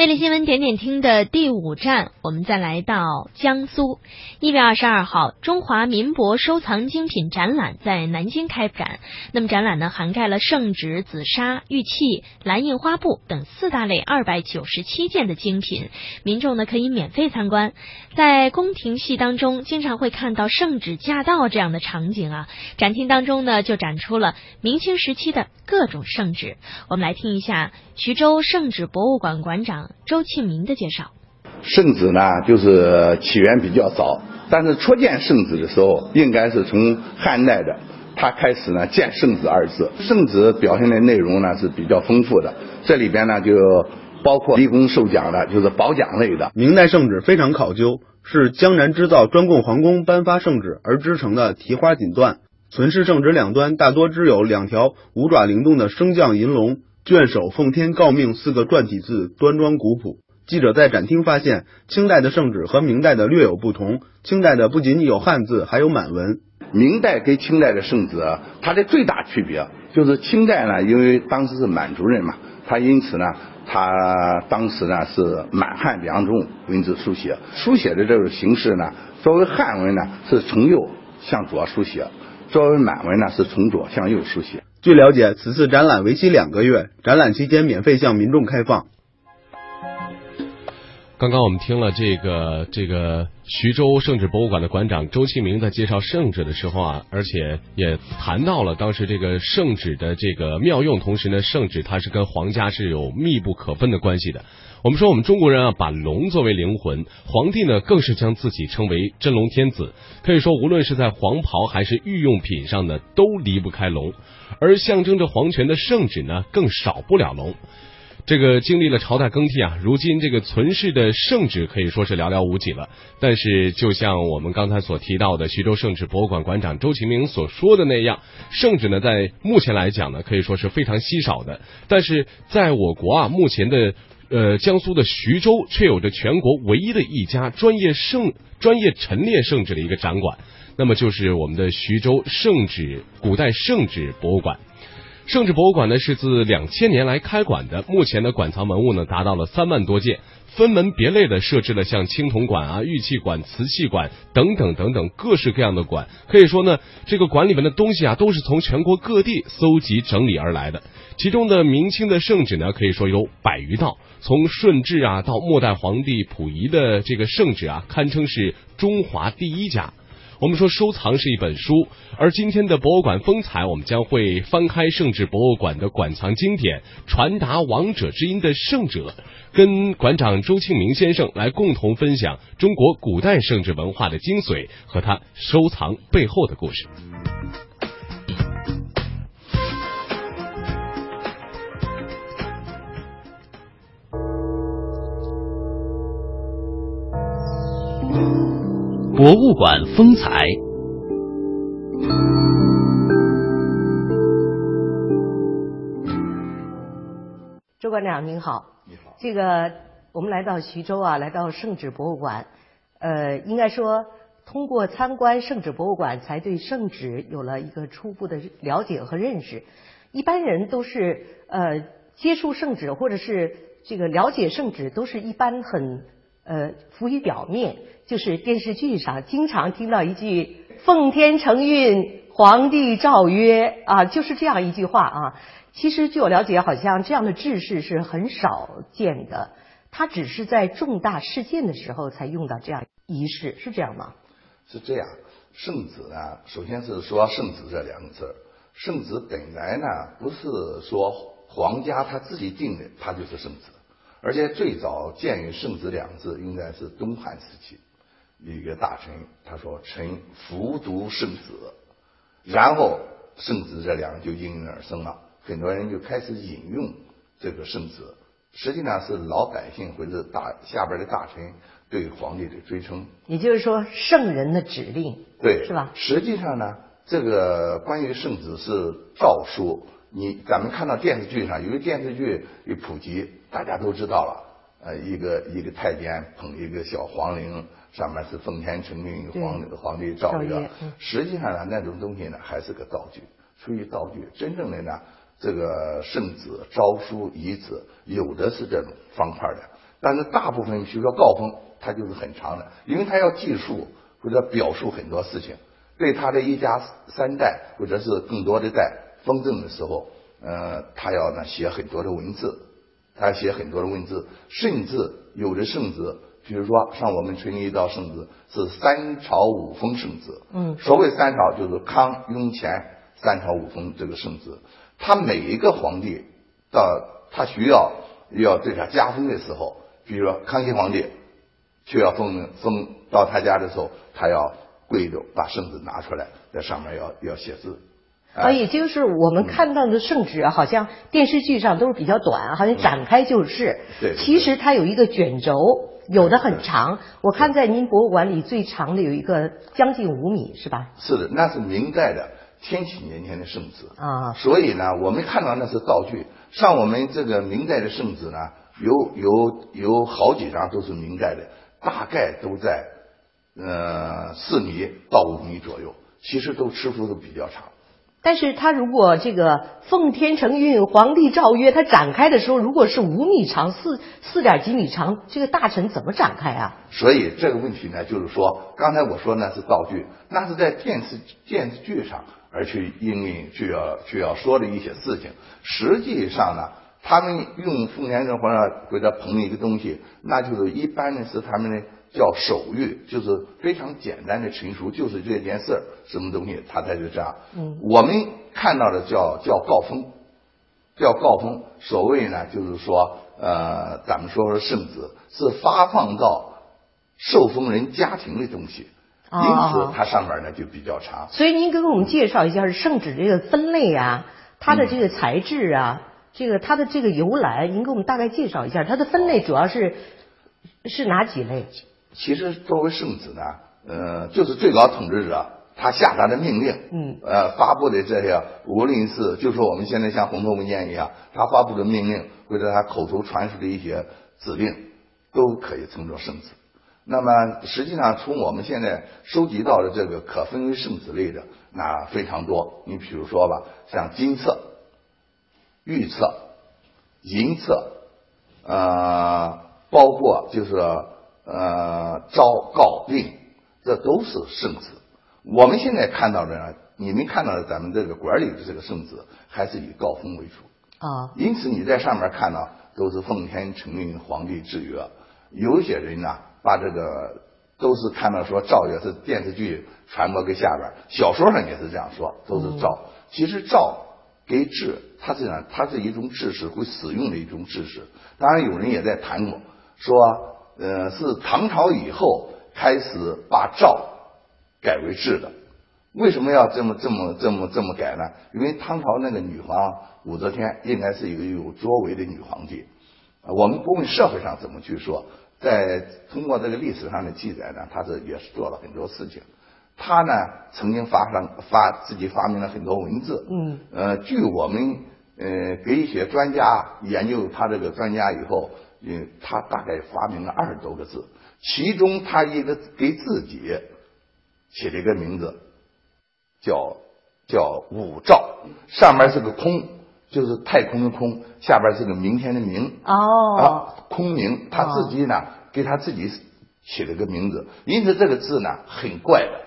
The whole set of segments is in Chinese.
魅力新闻点点听的第五站，我们再来到江苏。一月二十二号，中华民博收藏精品展览在南京开展。那么展览呢，涵盖了圣旨、紫砂、玉器、蓝印花布等四大类二百九十七件的精品，民众呢可以免费参观。在宫廷戏当中，经常会看到圣旨驾到这样的场景啊。展厅当中呢，就展出了明清时期的各种圣旨。我们来听一下徐州圣旨博物馆馆长。周庆明的介绍，圣旨呢，就是起源比较早，但是初见圣旨的时候，应该是从汉代的，他开始呢见圣旨二字。圣旨表现的内容呢是比较丰富的，这里边呢就包括立功受奖的，就是褒奖类的。明代圣旨非常考究，是江南织造专供皇宫颁发圣旨而织成的提花锦缎，存世圣旨两端大多织有两条五爪灵动的升降银龙。卷首“奉天诰命”四个篆体字端庄古朴。记者在展厅发现，清代的圣旨和明代的略有不同。清代的不仅仅有汉字，还有满文。明代跟清代的圣旨，它的最大区别就是清代呢，因为当时是满族人嘛，他因此呢，他当时呢是满汉两种文字书写。书写的这种形式呢，作为汉文呢是从右向左书写，作为满文呢是从左向右书写。据了解，此次展览为期两个月，展览期间免费向民众开放。刚刚我们听了这个这个徐州圣旨博物馆的馆长周庆明在介绍圣旨的时候啊，而且也谈到了当时这个圣旨的这个妙用，同时呢，圣旨它是跟皇家是有密不可分的关系的。我们说，我们中国人啊，把龙作为灵魂，皇帝呢更是将自己称为真龙天子。可以说，无论是在黄袍还是御用品上呢，都离不开龙。而象征着皇权的圣旨呢，更少不了龙。这个经历了朝代更替啊，如今这个存世的圣旨可以说是寥寥无几了。但是，就像我们刚才所提到的徐州圣旨博物馆馆长周秦明所说的那样，圣旨呢，在目前来讲呢，可以说是非常稀少的。但是，在我国啊，目前的。呃，江苏的徐州却有着全国唯一的一家专业圣专业陈列圣旨的一个展馆，那么就是我们的徐州圣旨古代圣旨博物馆。圣旨博物馆呢是自两千年来开馆的，目前的馆藏文物呢达到了三万多件，分门别类的设置了像青铜馆啊、玉器馆、瓷器馆等等等等各式各样的馆。可以说呢，这个馆里面的东西啊都是从全国各地搜集整理而来的。其中的明清的圣旨呢，可以说有百余道。从顺治啊到末代皇帝溥仪的这个圣旨啊，堪称是中华第一家。我们说收藏是一本书，而今天的博物馆风采，我们将会翻开圣旨博物馆的馆藏经典，传达王者之音的圣者，跟馆长周庆明先生来共同分享中国古代圣旨文化的精髓和他收藏背后的故事。博物馆风采。周馆长您好，你好。这个我们来到徐州啊，来到圣旨博物馆，呃，应该说通过参观圣旨博物馆，才对圣旨有了一个初步的了解和认识。一般人都是呃接触圣旨或者是这个了解圣旨，都是一般很呃浮于表面。就是电视剧上经常听到一句“奉天承运，皇帝诏曰”啊，就是这样一句话啊。其实据我了解，好像这样的制式是很少见的，它只是在重大事件的时候才用到这样仪式，是这样吗？是这样，圣旨呢，首先是说“圣旨”这两个字圣旨本来呢，不是说皇家他自己定的，他就是圣旨，而且最早见于“圣旨”两字，应该是东汉时期。一个大臣他说：“臣服读圣旨。”然后“圣旨”这两个就应运而生了，很多人就开始引用这个圣旨。实际上是老百姓或者大下边的大臣对皇帝的追称。也就是说，圣人的指令，对，是吧？实际上呢，这个关于圣旨是诏书。你咱们看到电视剧上有个电视剧一普及，大家都知道了。呃，一个一个太监捧一个小黄陵。上面是奉天承运，皇皇帝诏曰。实际上呢，那种东西呢，还是个道具，属于道具。真正的呢，这个圣旨、诏书、遗旨，有的是这种方块的，但是大部分，比如说诰封，它就是很长的，因为它要记述或者表述很多事情，对他的一家三代或者是更多的代封赠的时候，呃，他要呢写很多的文字，他写很多的文字，甚至有的圣旨，比如说像我们存一道圣旨是三朝五封圣旨，嗯所谓三朝就是康、雍、乾三朝五封这个圣旨，他每一个皇帝到他需要要对他加封的时候，比如说康熙皇帝就要封封到他家的时候，他要跪着把圣旨拿出来，在上面要要写字。啊，也就是我们看到的圣旨啊，好像电视剧上都是比较短，好像展开就是。对对其实它有一个卷轴，有的很长。我看在您博物馆里最长的有一个将近五米，是吧？是的，那是明代的天启年间的圣旨。啊，所以呢，我们看到那是道具。像我们这个明代的圣旨呢，有有有好几张都是明代的，大概都在呃四米到五米左右，其实都尺幅都比较长。但是他如果这个奉天承运，皇帝诏曰，他展开的时候，如果是五米长，四四点几米长，这个大臣怎么展开啊？所以这个问题呢，就是说，刚才我说那是道具，那是在电视电视剧上而去应运就要就要说的一些事情。实际上呢，他们用奉天正或者给他捧一个东西，那就是一般的是他们的叫手谕，就是非常简单的陈述，就是这件事儿什么东西，他才是这样。嗯我们看到的叫叫告封，叫告封。所谓呢，就是说，呃，咱们说说圣旨是发放到受封人家庭的东西，哦因此它上面呢就比较长。所以您给我们介绍一下圣旨这个分类啊，它的这个材质啊，这个它的这个由来，您给我们大概介绍一下。它的分类主要是是哪几类？其实作为圣旨呢，呃，就是最高统治者他下达的命令，嗯呃，发布的这些，无论是就说我们现在像红头文件一样，他发布的命令或者他口头传输的一些指令，都可以称作圣旨。那么实际上，从我们现在收集到的这个可分为圣旨类的，那非常多。你比如说吧，像金册、玉册、银册，呃，包括就是呃昭告令，这都是圣旨。我们现在看到的呢，你们看到的咱们这个馆里的这个圣旨，还是以告封为主。啊，因此你在上面看到都是奉天承运，皇帝制约。有些人呢，把这个都是看到说诏也是电视剧传播给下边，小说上也是这样说，都是诏。其实诏给制，它是呢，它是一种制式，会使用的一种制式。当然有人也在谈过，说呃是唐朝以后开始把诏改为制的。为什么要这么这么这么这么改呢？因为唐朝那个女皇武则天应该是一个有作为的女皇帝。啊，我们不问社会上怎么去说，在通过这个历史上的记载呢，她是也是做了很多事情。她呢曾经发上发自己发明了很多文字。嗯。呃，据我们呃给一些专家研究她这个专家以后，嗯，他大概发明了二十多个字，其中他一个给自己起了一个名字，叫叫五兆，上面是个空，就是太空的空，下边是个明天的明。哦，啊，空明，他自己呢、给他自己起了个名字，因此这个字呢很怪的，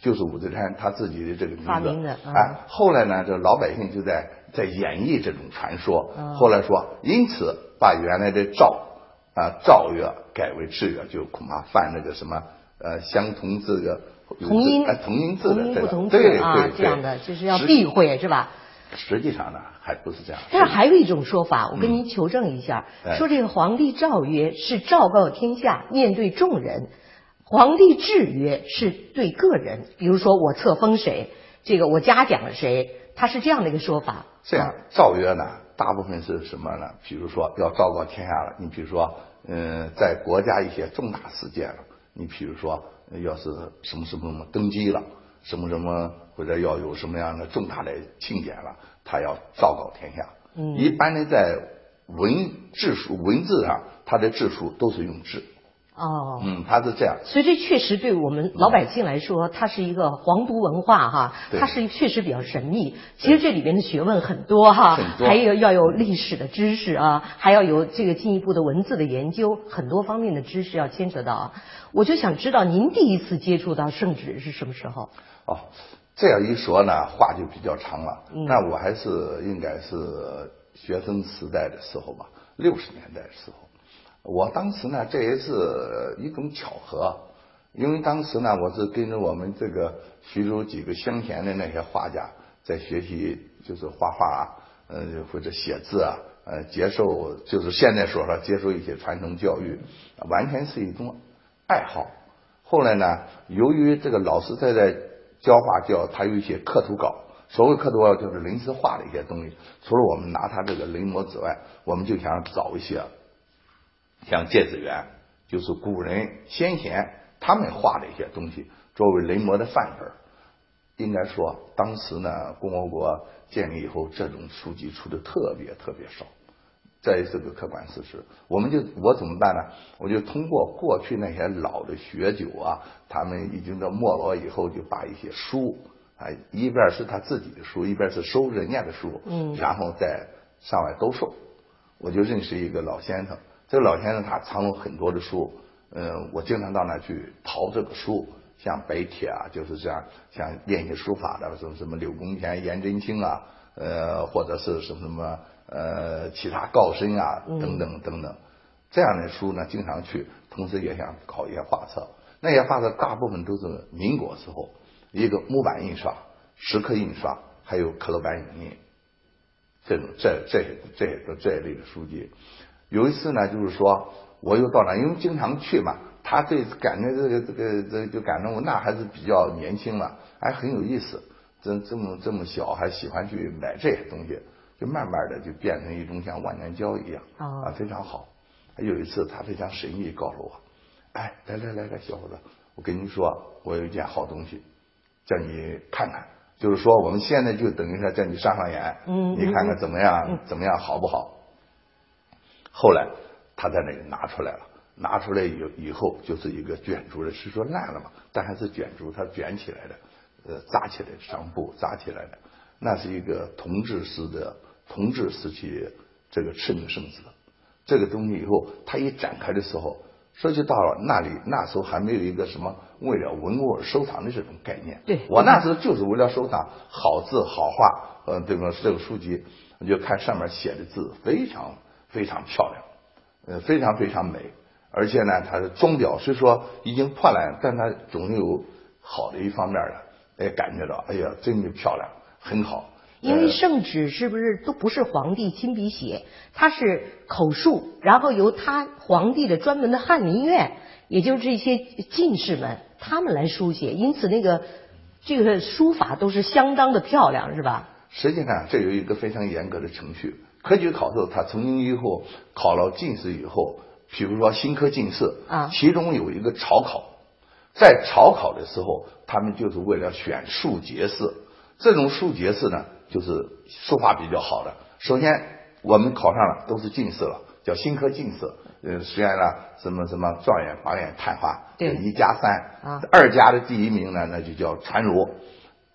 就是武则天他自己的这个名字。发明的嗯哎，后来呢，这老百姓就在在演绎这种传说。嗯后来说，因此把原来的诏啊诏曰改为制约，就恐怕犯那个什么呃相同字的同音哎同音字的这个同音不同字啊对对，这样的就是要避讳是吧？实际上呢，还不是这样。但是还有一种说法，我跟您求证一下，哎说这个皇帝诏曰是昭告天下，面对众人；皇帝制曰是对个人，比如说我册封谁，这个我嘉奖了谁，他是这样的一个说法。这样啊，诏曰呢，大部分是什么呢？比如说要昭告天下了，你比如说，嗯、在国家一些重大事件了，你比如说，呃要是什么什么什么登基了，什么什么或者要有什么样的重大的庆典了，他要昭告天下。嗯一般的在文字数文字上，他的字数都是用字。哦，嗯，他是这样。所以这确实对我们老百姓来说，它是一个皇族文化哈，对它是确实比较神秘。其实这里边的学问很多哈，还有要有历史的知识啊，还要有这个进一步的文字的研究，很多方面的知识要牵扯到啊。我就想知道您第一次接触到圣旨是什么时候？哦，这样一说呢，话就比较长了。嗯那我还是应该是学生时代的时候吧，六十年代的时候。我当时呢，这也是一种巧合，因为当时呢，我是跟着我们这个徐州几个乡贤的那些画家在学习，就是画画啊，呃，或者写字啊，呃，接受就是现在说说接受一些传统教育，完全是一种爱好。后来呢，由于这个老师在这教画教，他有一些刻图稿。所谓刻图稿就是临时画的一些东西。除了我们拿他这个临摹之外，我们就想找一些像芥子园，就是古人先贤他们画的一些东西，作为临摹的范本。应该说，当时呢，共和国建立以后，这种书籍出的特别特别少。这也是个客观事实。我们就我怎么办呢？我就通过过去那些老的学究啊，他们已经到没落以后，就把一些书啊，一边是他自己的书，一边是收人家的书，嗯然后再上外兜售。我就认识一个老先生，这个老先生他藏了很多的书，嗯，我经常到那去淘这个书，像白铁啊，就是这样，像练习书法的，什么什么柳公权、颜真卿啊，呃，或者是什么什么呃其他高深啊，等等等等，这样的书呢，经常去，同时也想考一些画册。那些画册大部分都是民国时候，一个木板印刷、石刻印刷，还有刻镂版影印。这种这这这这这一类的书籍。有一次呢，就是说我又到那，因为经常去嘛，他对感觉这个这个这个就感觉我那还是比较年轻嘛，还很有意思。这这么这么小还喜欢去买这些东西，就慢慢的就变成一种像万年交一样哦啊，非常好。有一次他非常神秘告诉我，哎，来来来来，小伙子，我跟你说，我有一件好东西，叫你看看。就是说，我们现在就等于说叫你上上眼，嗯你看看怎么样，怎么样好不好？后来他在那里拿出来了，拿出来以以后就是一个卷轴的，是说烂了嘛，但还是卷轴，它卷起来的，呃，扎起来的上布扎起来的，那是一个同治时的同治时期这个赤命圣旨，这个东西以后它一展开的时候，说起到了那里，那时候还没有一个什么为了文物而收藏的这种概念。对。我那时候就是为了收藏好字好画，呃，这个这个书籍，我就看上面写的字非常非常漂亮，呃，非常非常美，而且呢，它的钟表虽说已经破烂，但它总有好的一方面的，哎，感觉到，哎呀，真的漂亮，很好。因为呃圣旨是不是都不是皇帝亲笔写，他是口述，然后由他皇帝的专门的翰林院，也就是这些进士们他们来书写，因此那个这个书法都是相当的漂亮，是吧？实际上，这有一个非常严格的程序。科举考试，他曾经以后考了进士以后，比如说新科进士啊其中有一个朝考，在朝考的时候，他们就是为了选庶杰士。这种庶杰士呢，就是书法比较好的。首先，我们考上了都是进士了，叫新科进士。呃，虽然呢，什么什么状元、榜眼、探花，对一加三啊二加的第一名呢，那就叫传儒。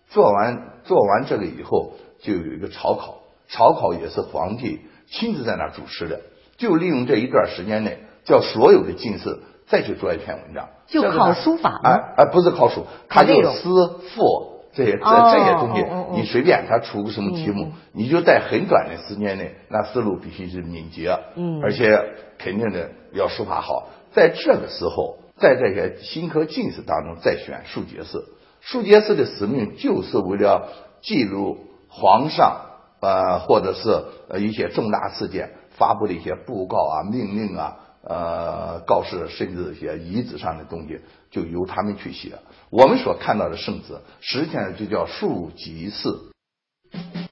做完做完这个以后，就有一个朝考，朝考也是皇帝亲自在那儿主持的，就利用这一段时间内，叫所有的进士再去做一篇文章，就考书法吗啊啊，不是考书，他就诗赋这些这哦这些东西你随便他出个什么题目你就在很短的时间内，那思路必须是敏捷，嗯而且肯定的要书法好，在这个时候，在这些新科进士当中再选庶杰士，庶杰士的使命就是为了记录皇上呃或者是呃一些重大事件发布的一些布告啊、命令啊、呃告示，甚至一些遗址上的东西，就由他们去写。我们所看到的圣旨，实际上就叫庶吉士。